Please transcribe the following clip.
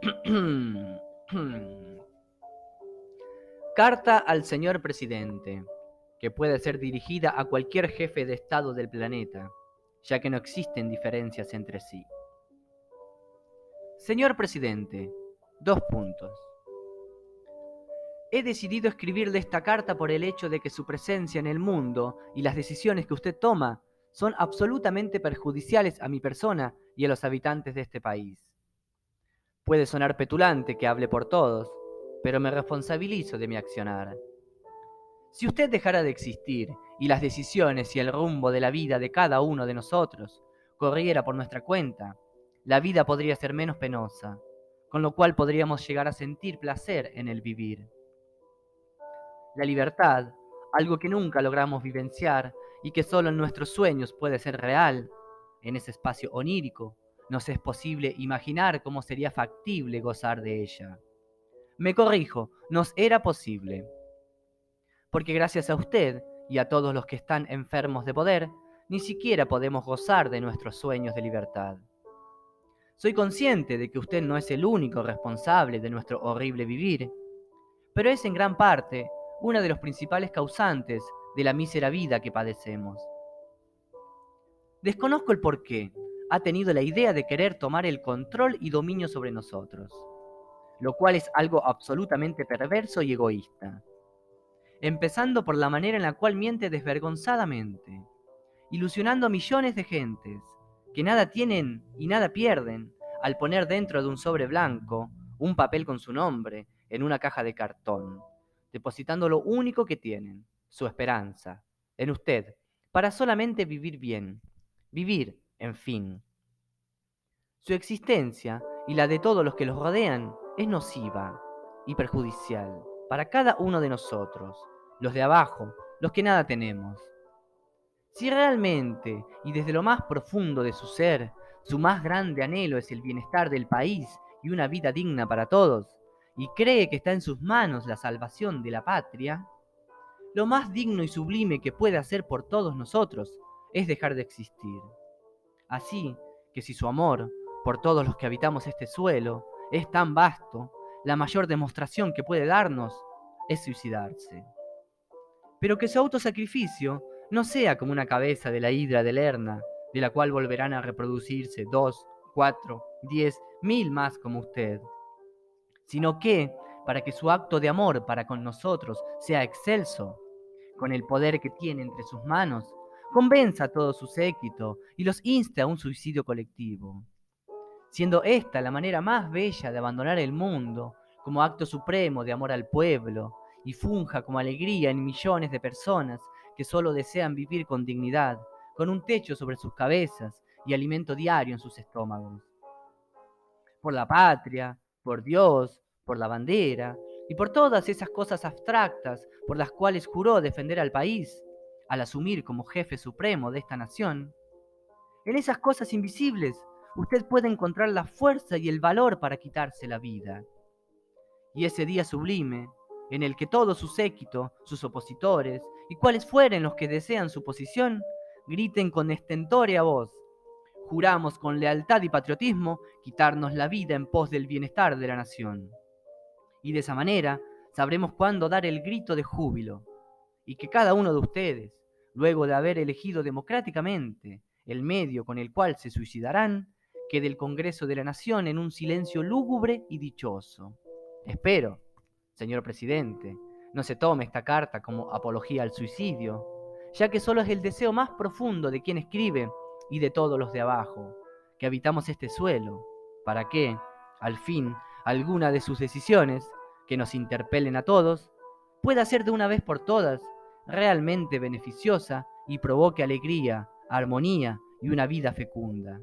Carta al señor presidente, que puede ser dirigida a cualquier jefe de Estado del planeta, ya que no existen diferencias entre sí. Señor presidente, dos puntos. He decidido escribirle esta carta por el hecho de que su presencia en el mundo y las decisiones que usted toma son absolutamente perjudiciales a mi persona y a los habitantes de este país. Puede sonar petulante que hable por todos, pero me responsabilizo de mi accionar. Si usted dejara de existir y las decisiones y el rumbo de la vida de cada uno de nosotros corriera por nuestra cuenta, la vida podría ser menos penosa, con lo cual podríamos llegar a sentir placer en el vivir. La libertad, algo que nunca logramos vivenciar y que solo en nuestros sueños puede ser real, en ese espacio onírico, nos es posible imaginar cómo sería factible gozar de ella. Me corrijo, nos era posible. Porque gracias a usted y a todos los que están enfermos de poder, ni siquiera podemos gozar de nuestros sueños de libertad. Soy consciente de que usted no es el único responsable de nuestro horrible vivir, pero es en gran parte una de los principales causantes de la mísera vida que padecemos. Desconozco el por qué ha tenido la idea de querer tomar el control y dominio sobre nosotros lo cual es algo absolutamente perverso y egoísta. Empezando por la manera en la cual miente desvergonzadamente, ilusionando a millones de gentes que nada tienen y nada pierden al poner dentro de un sobre blanco un papel con su nombre en una caja de cartón, depositando lo único que tienen, su esperanza, en usted, para solamente vivir bien, vivir, en fin. Su existencia y la de todos los que los rodean es nociva y perjudicial para cada uno de nosotros, los de abajo, los que nada tenemos. Si realmente y desde lo más profundo de su ser, su más grande anhelo es el bienestar del país y una vida digna para todos, y cree que está en sus manos la salvación de la patria, lo más digno y sublime que puede hacer por todos nosotros es dejar de existir. Así que si su amor por todos los que habitamos este suelo es tan vasto, la mayor demostración que puede darnos es suicidarse. Pero que su autosacrificio no sea como una cabeza de la hidra de Lerna, de la cual volverán a reproducirse dos, cuatro, diez, mil más como usted, sino que, para que su acto de amor para con nosotros sea excelso, con el poder que tiene entre sus manos, convenza a todo su séquito y los inste a un suicidio colectivo siendo esta la manera más bella de abandonar el mundo como acto supremo de amor al pueblo y funja como alegría en millones de personas que solo desean vivir con dignidad, con un techo sobre sus cabezas y alimento diario en sus estómagos. Por la patria, por Dios, por la bandera y por todas esas cosas abstractas por las cuales juró defender al país al asumir como jefe supremo de esta nación, en esas cosas invisibles usted puede encontrar la fuerza y el valor para quitarse la vida. Y ese día sublime, en el que todo su séquito, sus opositores, y cuales fueren los que desean su posición, griten con estentórea voz, juramos con lealtad y patriotismo quitarnos la vida en pos del bienestar de la nación. Y de esa manera sabremos cuándo dar el grito de júbilo, y que cada uno de ustedes, luego de haber elegido democráticamente el medio con el cual se suicidarán, que del Congreso de la Nación en un silencio lúgubre y dichoso. Espero, señor presidente, no se tome esta carta como apología al suicidio, ya que solo es el deseo más profundo de quien escribe y de todos los de abajo, que habitamos este suelo, para que, al fin, alguna de sus decisiones, que nos interpelen a todos, pueda ser de una vez por todas realmente beneficiosa y provoque alegría, armonía y una vida fecunda.